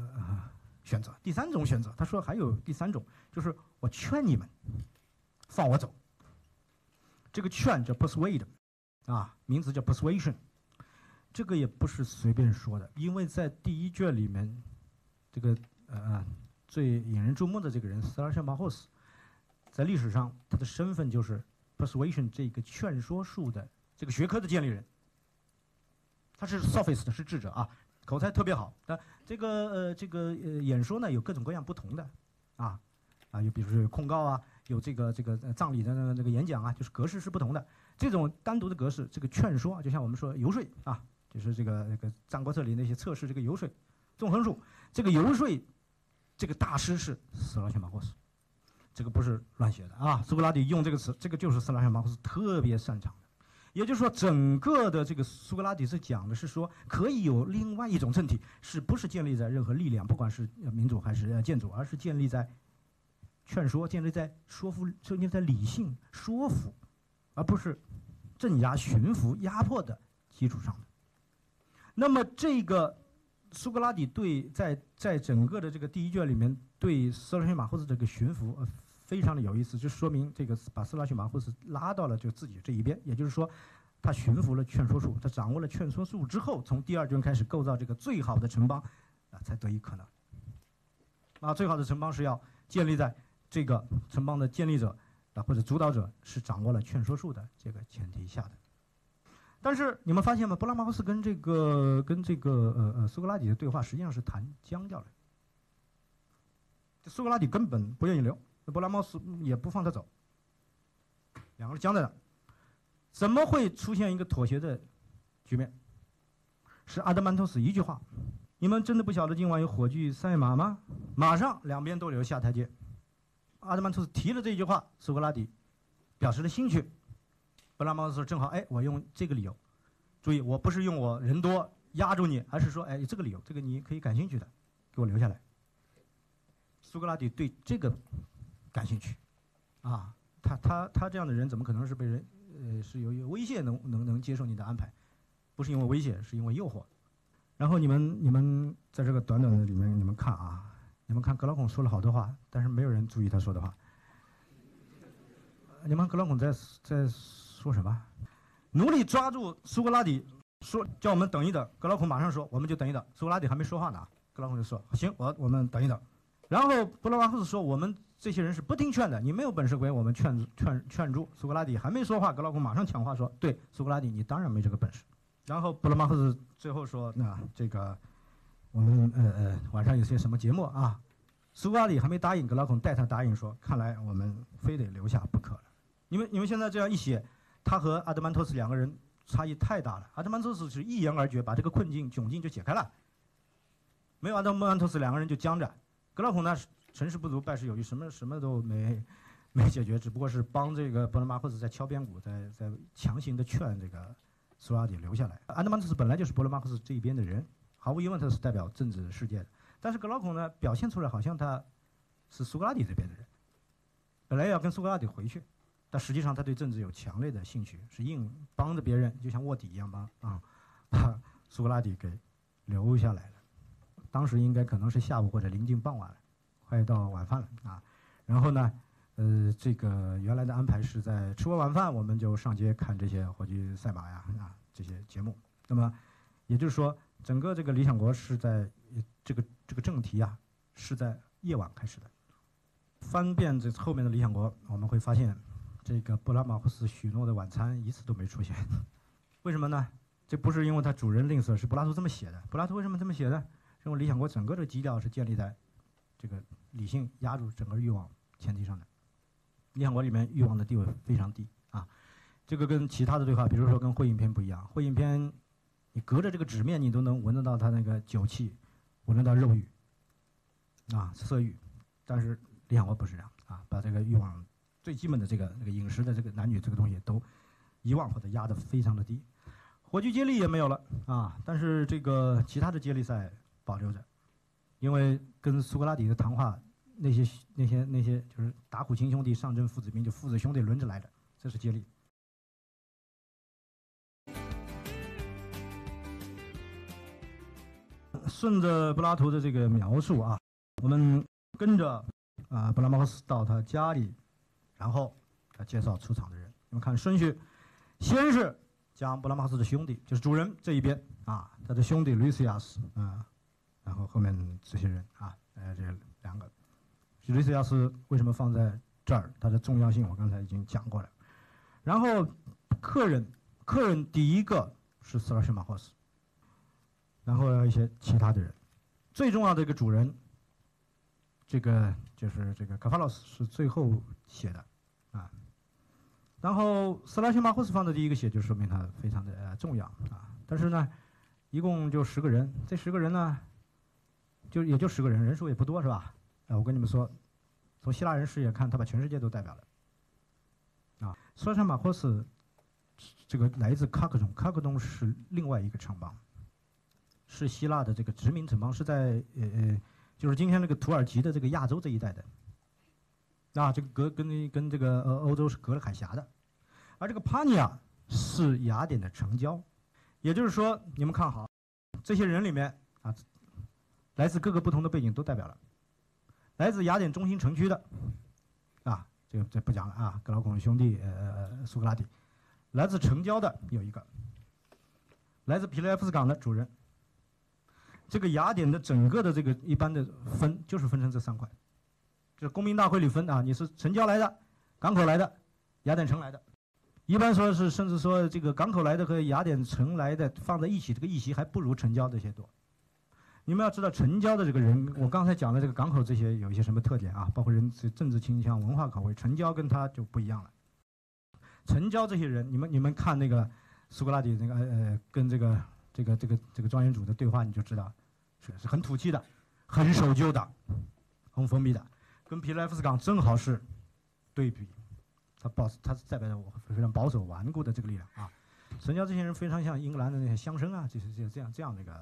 选择，第三种选择，他说还有第三种，就是我劝你们放我走。这个劝叫 persuade。啊，名字叫 persuasion，这个也不是随便说的，因为在第一卷里面，这个呃最引人注目的这个人斯拉肖马霍斯，在历史上他的身份就是 persuasion 这个劝说术的这个学科的建立人。他是 sophist，是智者啊，口才特别好。但这个呃这个呃演说呢有各种各样不同的，啊啊有比如说有控告啊，有这个这个葬礼的那个那个演讲啊，就是格式是不同的。这种单独的格式，这个劝说，就像我们说游说啊，就是这个那个《战国策》里那些测试这个游说纵横术，这个游说，这个大师是斯拉修马霍斯，这个不是乱写的啊。苏格拉底用这个词，这个就是斯拉修马霍斯特别擅长。也就是说，整个的这个苏格拉底是讲的是说，可以有另外一种政体，是不是建立在任何力量，不管是民主还是建筑，而是建立在劝说，建立在说服，建立在理性说服。而不是镇压、驯服、压迫的基础上的。那么，这个苏格拉底对在在整个的这个第一卷里面对斯拉逊马霍斯这个驯服，呃，非常的有意思，就说明这个把斯拉逊马库斯拉到了就自己这一边。也就是说，他驯服了劝说术，他掌握了劝说术之后，从第二卷开始构造这个最好的城邦，啊，才得以可能。啊，最好的城邦是要建立在这个城邦的建立者。啊，或者主导者是掌握了劝说术的这个前提下的，但是你们发现吗？布拉马库斯跟这个跟这个呃呃苏格拉底的对话实际上是谈僵掉了。苏格拉底根本不愿意留，那布拉莫斯也不放他走，两个人僵在那，怎么会出现一个妥协的局面？是阿德曼托斯一句话：“你们真的不晓得今晚有火炬赛马吗？”马上两边都留下台阶。阿德曼托斯提了这句话，苏格拉底表示了兴趣。布拉马克思正好，哎，我用这个理由，注意，我不是用我人多压住你，而是说，哎，这个理由，这个你可以感兴趣的，给我留下来。苏格拉底对这个感兴趣，啊，他他他这样的人怎么可能是被人呃是由于威胁能能能接受你的安排？不是因为威胁，是因为诱惑。然后你们你们在这个短短的里面，你们看啊。你们看，格劳孔说了好多话，但是没有人注意他说的话。你们格劳孔在在说什么？努力抓住苏格拉底，说叫我们等一等。格劳孔马上说，我们就等一等。苏格拉底还没说话呢，格劳孔就说：“行，我我们等一等。”然后布拉瓦赫斯说：“我们这些人是不听劝的，你没有本事给我们劝劝劝住。”苏格拉底还没说话，格劳孔马上抢话说：“对，苏格拉底，你当然没这个本事。”然后布拉马赫斯最后说：“那这个。”我们呃呃晚上有些什么节目啊？苏格拉底还没答应，格劳孔带他答应说：“看来我们非得留下不可了。”你们你们现在这样一写，他和阿德曼托斯两个人差异太大了。阿德曼托斯是一言而决，把这个困境窘境就解开了。没有阿德曼托斯，两个人就僵着。格劳孔呢，成事不足败事有余，什么什么都没没解决，只不过是帮这个布拉马克斯在敲边鼓，在在强行的劝这个苏格拉底留下来。安德曼特斯本来就是布拉马克斯这一边的人。毫无疑问，他是代表政治世界的。但是格劳孔呢，表现出来好像他是苏格拉底这边的人，本来要跟苏格拉底回去，但实际上他对政治有强烈的兴趣，是硬帮着别人，就像卧底一样帮啊，把苏格拉底给留下来了。当时应该可能是下午或者临近傍晚，快到晚饭了啊。然后呢，呃，这个原来的安排是在吃完晚饭，我们就上街看这些火炬赛马呀啊这些节目。那么，也就是说。整个这个《理想国》是在这个这个正题啊，是在夜晚开始的。翻遍这后面的《理想国》，我们会发现，这个布拉马库斯许诺的晚餐一次都没出现。为什么呢？这不是因为他主人吝啬，是柏拉图这么写的。柏拉图为什么这么写呢？因为《理想国》整个的基调是建立在这个理性压住整个欲望前提上的。《理想国》里面欲望的地位非常低啊，这个跟其他的对话，比如说跟《会影片》不一样，《会影片》。你隔着这个纸面，你都能闻得到它那个酒气，闻得到肉欲，啊，色欲。但是李想国不是这样啊，把这个欲望最基本的这个那个饮食的这个男女这个东西都遗忘或者压得非常的低，火炬接力也没有了啊。但是这个其他的接力赛保留着，因为跟苏格拉底的谈话，那些那些那些就是打虎亲兄弟，上阵父子兵，就父子兄弟轮着来的，这是接力。顺着柏拉图的这个描述啊，我们跟着啊布拉马斯到他家里，然后他介绍出场的人。你们看顺序，先是将布拉马斯的兄弟，就是主人这一边啊，他的兄弟吕西亚斯啊，然后后面这些人啊，呃，这两个。吕西亚斯为什么放在这儿？它的重要性我刚才已经讲过了。然后客人，客人第一个是斯拉西马霍斯。然后一些其他的人，最重要的一个主人，这个就是这个卡法洛斯是最后写的，啊，然后斯拉辛马霍斯放在第一个写，就说明他非常的重要啊。但是呢，一共就十个人，这十个人呢，就也就十个人，人数也不多是吧？啊，我跟你们说，从希腊人视野看，他把全世界都代表了，啊，苏拉马霍斯这个来自喀克东，喀克东是另外一个城邦。是希腊的这个殖民城邦，是在呃呃，就是今天那个土耳其的这个亚洲这一带的，啊，这个隔跟跟这个呃欧洲是隔了海峡的，而这个帕尼亚是雅典的城郊，也就是说，你们看好，这些人里面啊，来自各个不同的背景都代表了，来自雅典中心城区的，啊，这个这不讲了啊，格劳孔兄弟呃苏格拉底，来自城郊的有一个，来自皮雷夫斯港的主人。这个雅典的整个的这个一般的分就是分成这三块，就公民大会里分啊，你是城郊来的，港口来的，雅典城来的，一般说是甚至说这个港口来的和雅典城来的放在一起，这个议席还不如城郊这些多。你们要知道城郊的这个人，我刚才讲的这个港口这些有一些什么特点啊？包括人政治倾向、文化口味，城郊跟他就不一样了。城郊这些人，你们你们看那个苏格拉底那个呃呃跟这个。这个这个这个庄园主的对话，你就知道是是很土气的，很守旧的，很封闭的，跟皮莱夫斯港正好是对比。他保他是代表着我非常保守顽固的这个力量啊。神教这些人非常像英格兰的那些乡绅啊，就是这这样这样的一个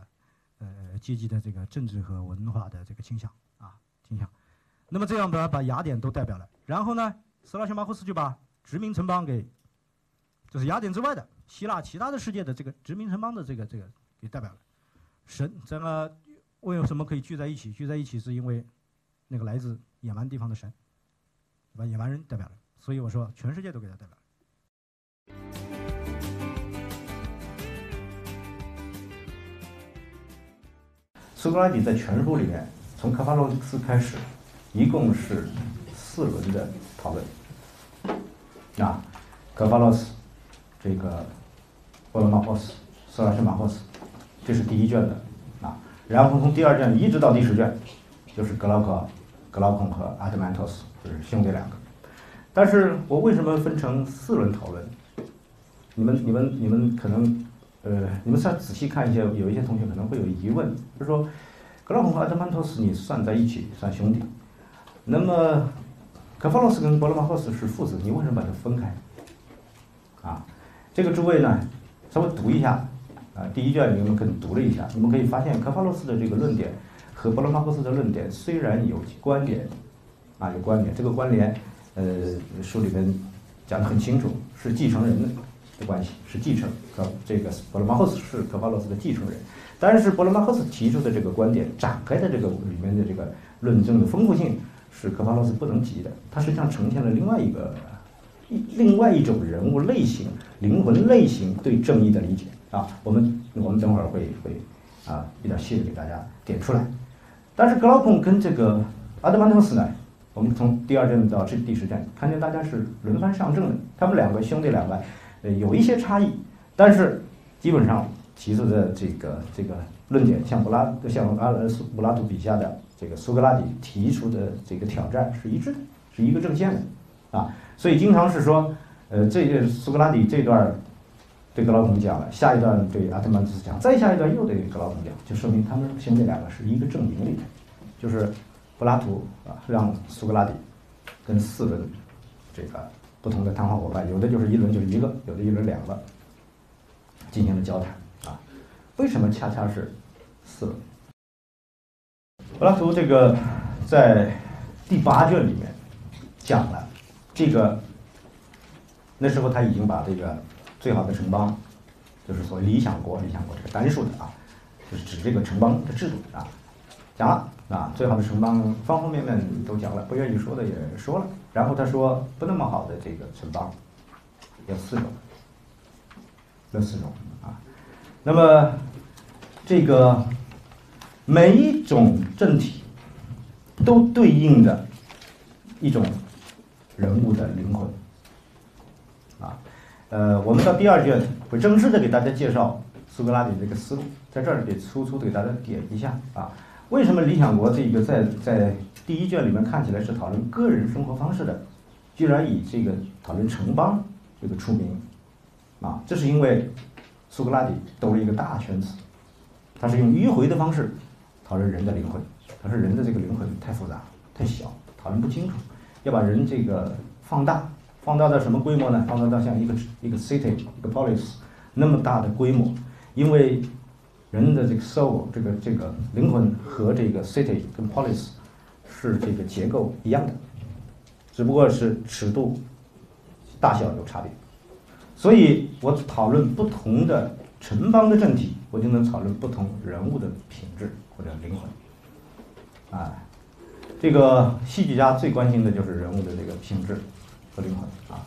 呃阶级的这个政治和文化的这个倾向啊倾向。那么这样把把雅典都代表了，然后呢，斯拉修马库斯就把殖民城邦给，就是雅典之外的希腊其他的世界的这个殖民城邦的这个这个给代表了。神这个为什么可以聚在一起？聚在一起是因为那个来自野蛮地方的神，把野蛮人代表了。所以我说，全世界都给他代表。苏格拉底在全书里面，从科法洛斯开始。一共是四轮的讨论，啊，格巴洛斯，这个波罗马霍斯、苏拉什马霍斯，这是第一卷的啊。然后从第二卷一直到第十卷，就是格劳克、格劳孔和阿德曼托斯，就是兄弟两个。但是我为什么分成四轮讨论？你们、你们、你们可能，呃，你们再仔细看一下，有一些同学可能会有疑问，就是说，格劳孔和阿德曼托斯你算在一起算兄弟？那么，科法洛斯跟波罗马霍斯是父子，你为什么把它分开？啊，这个诸位呢，稍微读一下，啊，第一卷你们可能读了一下，你们可以发现科法洛斯的这个论点和波罗马霍斯的论点虽然有关联，啊，有关联，这个关联，呃，书里面讲得很清楚，是继承人的关系，是继承，和这个波罗马霍斯是科法洛斯的继承人，但是波罗马霍斯提出的这个观点展开的这个里面的这个论证的丰富性。是科巴洛斯不能及的，它实际上呈现了另外一个，一另外一种人物类型、灵魂类型对正义的理解啊。我们我们等会儿会会啊一点细的给大家点出来。但是格劳孔跟这个阿德曼托斯呢，我们从第二卷到这第十卷，看见大家是轮番上阵的。他们两个兄弟两个，呃，有一些差异，但是基本上提出的这个这个论点，像柏拉像阿拉斯柏拉图笔下的。这个苏格拉底提出的这个挑战是一致的，是一个正线的，啊，所以经常是说，呃，这个苏格拉底这段对格劳孔讲了，下一段对阿特曼斯讲，再下一段又对格劳孔讲，就说明他们兄弟两个是一个阵营里的，就是柏拉图啊，让苏格拉底跟四轮这个不同的谈话伙伴，有的就是一轮就是一个，有的一轮两个，进行了交谈啊，为什么恰恰是四轮？柏拉图这个在第八卷里面讲了这个，那时候他已经把这个最好的城邦，就是所谓理想国，理想国这个单数的啊，就是指这个城邦的制度啊，讲了啊，最好的城邦方方面面都讲了，不愿意说的也说了，然后他说不那么好的这个城邦有四种，有四种啊，那么这个。每一种政体都对应着一种人物的灵魂，啊，呃，我们到第二卷会正式的给大家介绍苏格拉底这个思路，在这儿给粗粗的给大家点一下啊，为什么《理想国》这个在在第一卷里面看起来是讨论个人生活方式的，居然以这个讨论城邦这个出名，啊，这是因为苏格拉底兜了一个大圈子，他是用迂回的方式。讨论人的灵魂，他说人的这个灵魂太复杂、太小，讨论不清楚。要把人这个放大，放大到什么规模呢？放大到像一个一个 city、一个 polis 那么大的规模。因为人的这个 soul 这个这个灵魂和这个 city 跟 polis 是这个结构一样的，只不过是尺度大小有差别。所以我讨论不同的城邦的政体，我就能讨论不同人物的品质。或者灵魂，啊，这个戏剧家最关心的就是人物的这个品质和灵魂啊。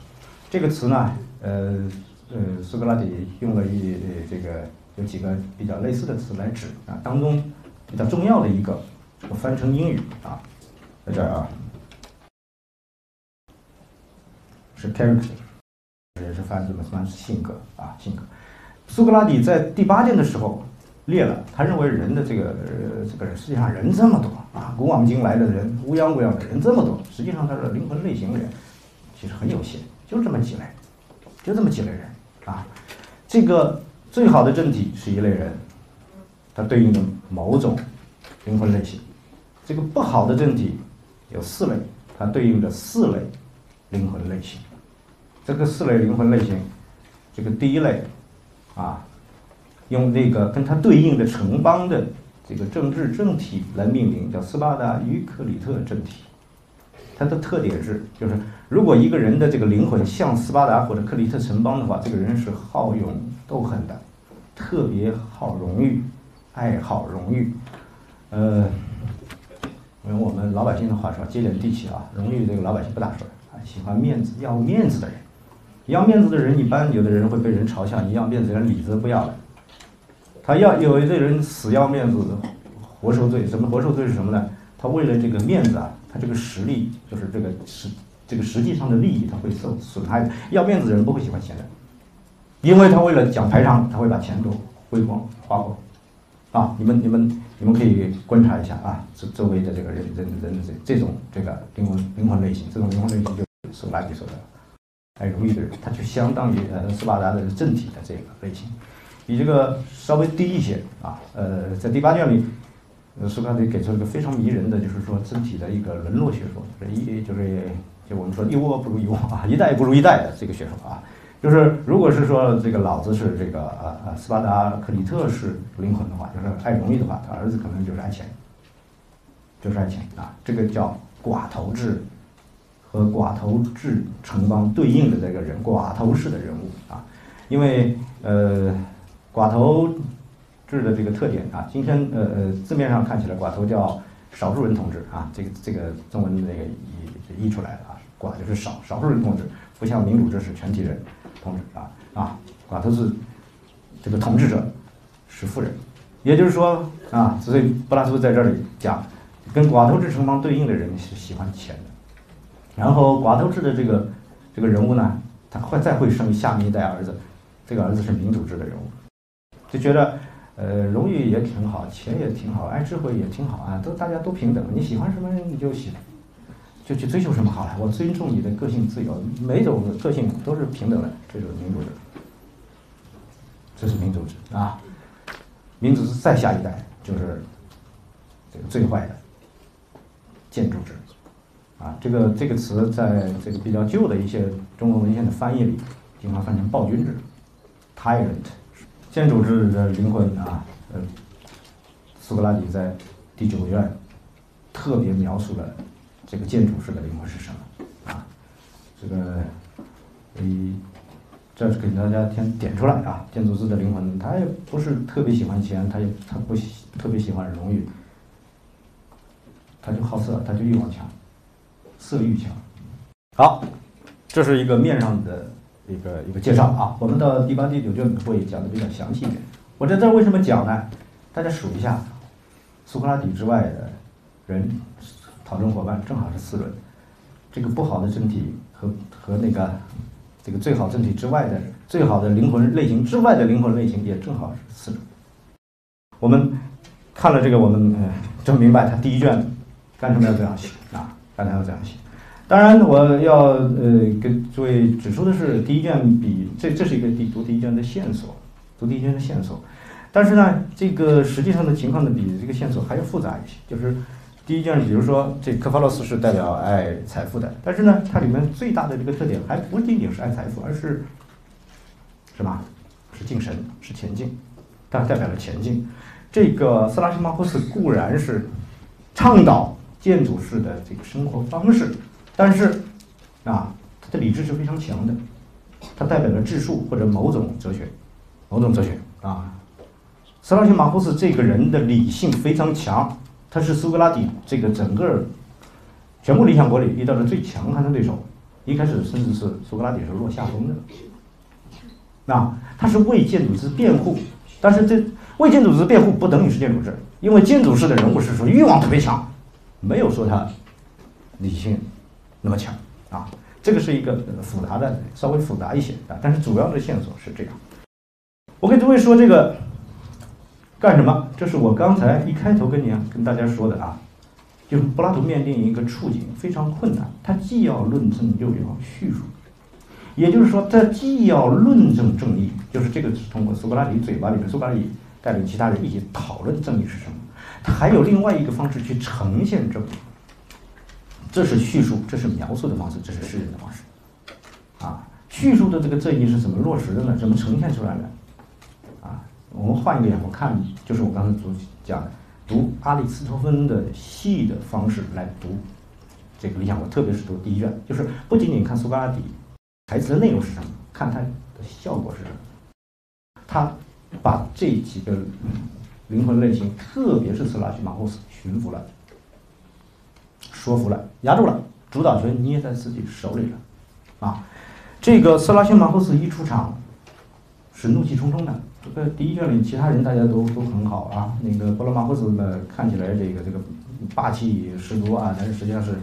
这个词呢，呃呃，苏格拉底用了一这个有几个比较类似的词来指啊，当中比较重要的一个，我翻成英语啊，在这儿啊，是 character，也是翻怎么翻是性格啊，性格。苏格拉底在第八卷的时候。列了，他认为人的这个这个世界上人这么多啊，古往今来的人乌泱乌泱的人这么多，实际上他的灵魂类型人其实很有限，就这么几类，就这么几类人啊。这个最好的政体是一类人，它对应的某种灵魂类型；这个不好的政体有四类，它对应的四类灵魂类型。这个四类灵魂类型，这个第一类，啊，用那个跟它对应的城邦的这个政治政体来命名，叫斯巴达与克里特政体。它的特点是，就是如果一个人的这个灵魂像斯巴达或者克里特城邦的话，这个人是好勇斗狠的，特别好荣誉，爱好荣誉。呃，用我们老百姓的话说，接点地气啊，荣誉这个老百姓不大说啊，喜欢面子，要面子的人，要面子的人一般有的人会被人嘲笑，你要面子连里子不要了。他要有一类人死要面子，活受罪。什么活受罪是什么呢？他为了这个面子啊。他这个实力就是这个实这个实际上的利益，他会受损害的。要面子的人不会喜欢钱的，因为他为了讲排场，他会把钱都挥光花光。啊，你们你们你们可以观察一下啊，周周围的这个人人人的这这种这个灵魂灵魂类型，这种灵魂类型就是拉底说的爱荣誉的人，他就相当于呃斯巴达的正体的这个类型，比这个稍微低一些啊。呃，在第八卷里。呃，苏格拉底给出了一个非常迷人的，就是说整体的一个沦落学说，一就是就我们说一窝不如一窝啊，一代不如一代的这个学说啊。就是如果是说这个老子是这个呃呃斯巴达克里特是灵魂的话，就是爱荣誉的话，他儿子可能就是爱钱，就是爱钱啊。这个叫寡头制和寡头制城邦对应的这个人，寡头式的人物啊，因为呃寡头。制的这个特点啊，今天呃呃字面上看起来，寡头叫少数人统治啊，这个这个中文那个译译出来的啊，寡就是少少数人统治，不像民主制是全体人统治啊啊，寡头是这个统治者是富人，也就是说啊，所以柏拉图在这里讲，跟寡头制城邦对应的人是喜欢钱的，然后寡头制的这个这个人物呢，他会再会生下面一代儿子，这个儿子是民主制的人物，就觉得。呃，荣誉也挺好，钱也挺好，爱智慧也挺好啊，都大家都平等，你喜欢什么你就喜欢，就去追求什么好了。我尊重你的个性自由，每种个性都是平等的，这就是民主制，这是民主制啊。民主制再下一代就是这个最坏的建筑制啊。这个这个词在这个比较旧的一些中国文献的翻译里，经常翻成暴君制，tyrant。建筑制的灵魂啊，呃，苏格拉底在第九卷特别描述了这个建筑式的灵魂是什么啊？这个，以这是给大家先点出来啊。建筑师的灵魂，他也不是特别喜欢钱，他也他不喜特别喜欢荣誉，他就好色，他就欲望强，色欲强。好，这是一个面上的。一个一个介绍啊，我们到第八、第九卷会讲的比较详细一点。我在这为什么讲呢？大家数一下，苏格拉底之外的人，讨论伙伴正好是四轮。这个不好的政体和和那个这个最好政体之外的最好的灵魂类型之外的灵魂类型也正好是四轮。我们看了这个，我们就明白他第一卷干什么要这样写啊？干什么要这样写？当然，我要呃跟诸位指出的是，第一卷比这这是一个第读第一卷的线索，读第一卷的线索。但是呢，这个实际上的情况呢，比这个线索还要复杂一些。就是第一件事，比如说这科法洛斯是代表爱财富的，但是呢，它里面最大的这个特点还不仅仅是爱财富，而是什么？是敬神，是前进，它代表了前进。这个斯拉西马库斯固然是倡导建筑式的这个生活方式。但是，啊，他的理智是非常强的，它代表了质数或者某种哲学，某种哲学啊。斯拉西马库斯这个人的理性非常强，他是苏格拉底这个整个全部理想国里遇到的最强悍的对手。一开始甚至是苏格拉底是落下风的，那他是为建筑师辩护，但是这为建筑师辩护不等于是建筑师，因为建筑师的人物是说欲望特别强，没有说他理性。那么强啊，这个是一个复杂的，稍微复杂一些啊，但是主要的线索是这样。我跟诸位说这个干什么？这是我刚才一开头跟你跟大家说的啊，就是柏拉图面临一个处境非常困难，他既要论证又要叙述。也就是说，他既要论证正义，就是这个是通过苏格拉底嘴巴里面，苏格拉底带领其他人一起讨论正义是什么，他还有另外一个方式去呈现正义。这是叙述，这是描述的方式，这是诗人的方式。啊，叙述的这个正义是怎么落实的呢？怎么呈现出来的？我们换一个眼光看，就是我刚才所讲，读阿里斯托芬的戏的方式来读这个《理想国》，特别是读第一卷，就是不仅仅看苏格拉底台词的内容是什么，看它的效果是什么。他把这几个灵魂类型，特别是斯拉西马霍斯驯服了。说服了，压住了，主导权捏在自己手里了，啊，这个色拉修马霍斯一出场，是怒气冲冲的。这个第一卷里其他人大家都都很好啊，那个波罗马霍斯呢看起来这个这个霸气十足啊，但是实际上是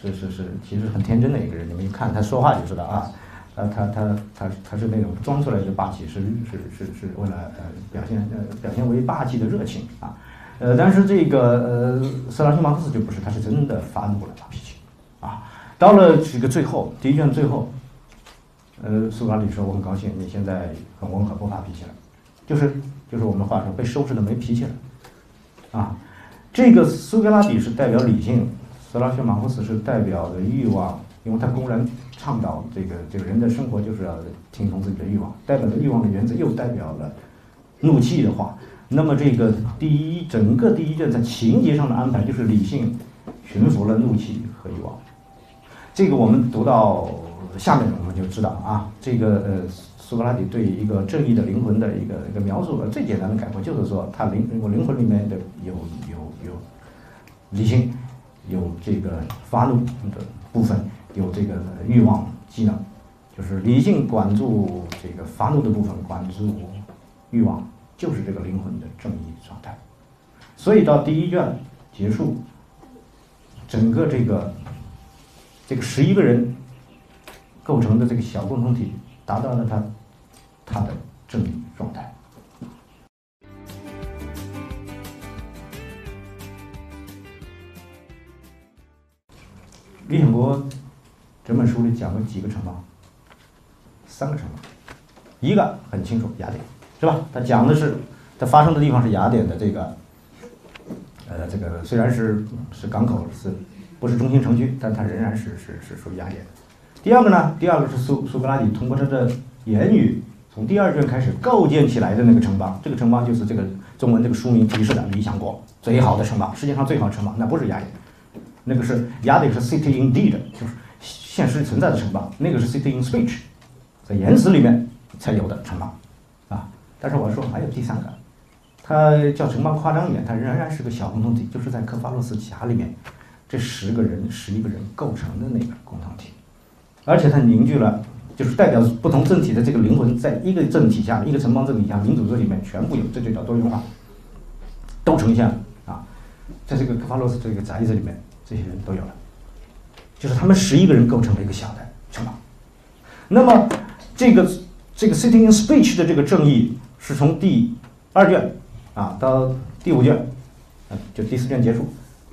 是是是其实很天真的一个人，你们一看他说话就知道啊，呃他他他他是那种装出来的霸气，是是是是为了呃表现呃表现为霸气的热情啊。呃，但是这个呃，斯拉夫马克斯就不是，他是真的发怒了，发脾气，啊，到了这个最后第一卷最后，呃，苏格拉底说：“我很高兴你现在很温和，不发脾气了，就是就是我们话说被收拾的没脾气了，啊，这个苏格拉底是代表理性，斯拉辛马克斯是代表的欲望，因为他公然倡导这个这个人的生活就是要听从自己的欲望，代表的欲望的原则又代表了怒气的话。”那么这个第一整个第一卷在情节上的安排就是理性驯服了怒气和欲望，这个我们读到下面我们就知道啊，这个呃苏格拉底对一个正义的灵魂的一个一个描述，最简单的概括就是说他灵我灵魂里面的有有有理性，有这个发怒的部分，有这个欲望机能，就是理性管住这个发怒的部分，管住欲望。就是这个灵魂的正义状态，所以到第一卷结束，整个这个这个十一个人构成的这个小共同体达到了他他的正义状态。李显国整本书里讲了几个城邦？三个城邦，一个很清楚，雅典。是吧？它讲的是，它发生的地方是雅典的这个，呃，这个虽然是是港口，是不是中心城区，但它仍然是是是属于雅典。第二个呢？第二个是苏苏格拉底通过他的言语，从第二卷开始构建起来的那个城邦。这个城邦就是这个中文这个书名提示的理想国，最好的城邦，世界上最好的城邦，那不是雅典，那个是雅典是 city indeed，就是现实存在的城邦，那个是 city in speech，在言辞里面才有的城邦啊。但是我说还有第三个，它叫城邦夸张一点，它仍然是个小共同体，就是在科法洛斯峡里面，这十个人、十一个人构成的那个共同体，而且它凝聚了，就是代表不同政体的这个灵魂，在一个政体下、一个城邦政体下、民主制里面全部有，这就叫多元化，都呈现了啊，在这个科法洛斯这个宅子里面，这些人都有了，就是他们十一个人构成了一个小的城邦，那么这个这个 sitting in speech 的这个正义。是从第二卷啊到第五卷，就第四卷结束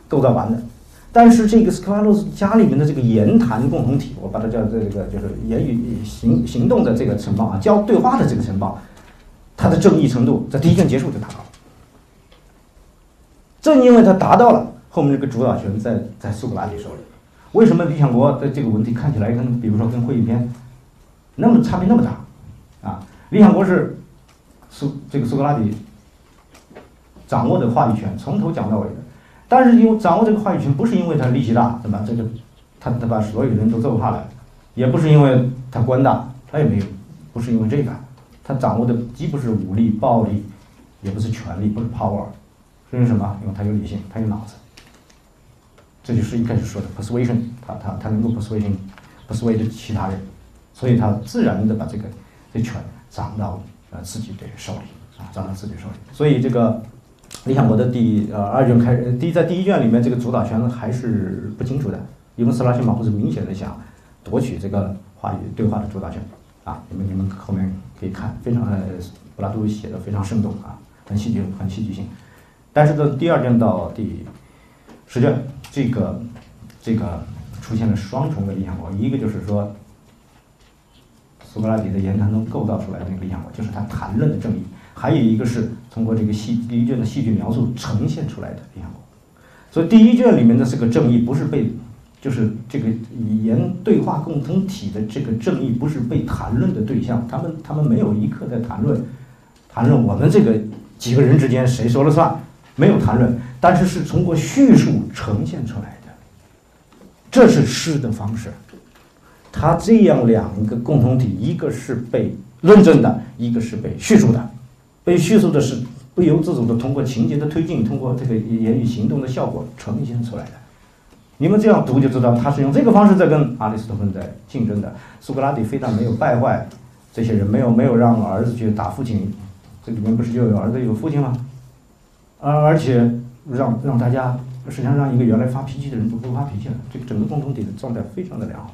构造完的。但是这个斯科拉洛斯家里面的这个言谈共同体，我把它叫这个就是言语行行动的这个城邦啊，交对话的这个城邦，它的正义程度在第一卷结束就达到了。正因为它达到了，后面这个主导权在在苏格拉底手里。为什么《理想国》的这个问题看起来跟比如说跟《会议篇》那么差别那么大啊？《理想国》是。苏这个苏格拉底掌握的话语权从头讲到尾的，但是因为掌握这个话语权不是因为他力气大，对吧？这个他他把所有人都揍怕了，也不是因为他官大，他也没有，不是因为这个，他掌握的既不是武力暴力，也不是权力，不是 power，是因为什么？因为他有理性，他有脑子。这就是一开始说的 persuasion，他他他能够 persuasion，persuade 其他人，所以他自然的把这个这权掌握到。呃，自己的手里啊，掌到自己手里。所以这个《理想国》的第呃二卷开始，第在第一卷里面，这个主导权还是不清楚的，因为斯拉辛马库是明显的想夺取这个话语对话的主导权啊。你们你们后面可以看，非常呃，柏拉图写的非常生动啊，很戏剧很戏剧性。但是到第二卷到第十卷，这个这个出现了双重的理想国，一个就是说。苏格拉底的言谈中构造出来的那个理想国，就是他谈论的正义；还有一个是通过这个戏第一卷的戏剧描述呈现出来的理想国。所以第一卷里面的这个正义不是被，就是这个语言对话共同体的这个正义不是被谈论的对象，他们他们没有一刻在谈论，谈论我们这个几个人之间谁说了算，没有谈论，但是是通过叙述呈现出来的，这是诗的方式。它这样两个共同体，一个是被论证的，一个是被叙述的。被叙述的是不由自主的通过情节的推进，通过这个言语行动的效果呈现出来的。你们这样读就知道，他是用这个方式在跟阿里斯托芬在竞争的。苏格拉底非但没有败坏这些人，没有没有让儿子去打父亲，这里面不是就有儿子有父亲吗？而而且让让大家实际上让一个原来发脾气的人不不发脾气了，这个整个共同体的状态非常的良好。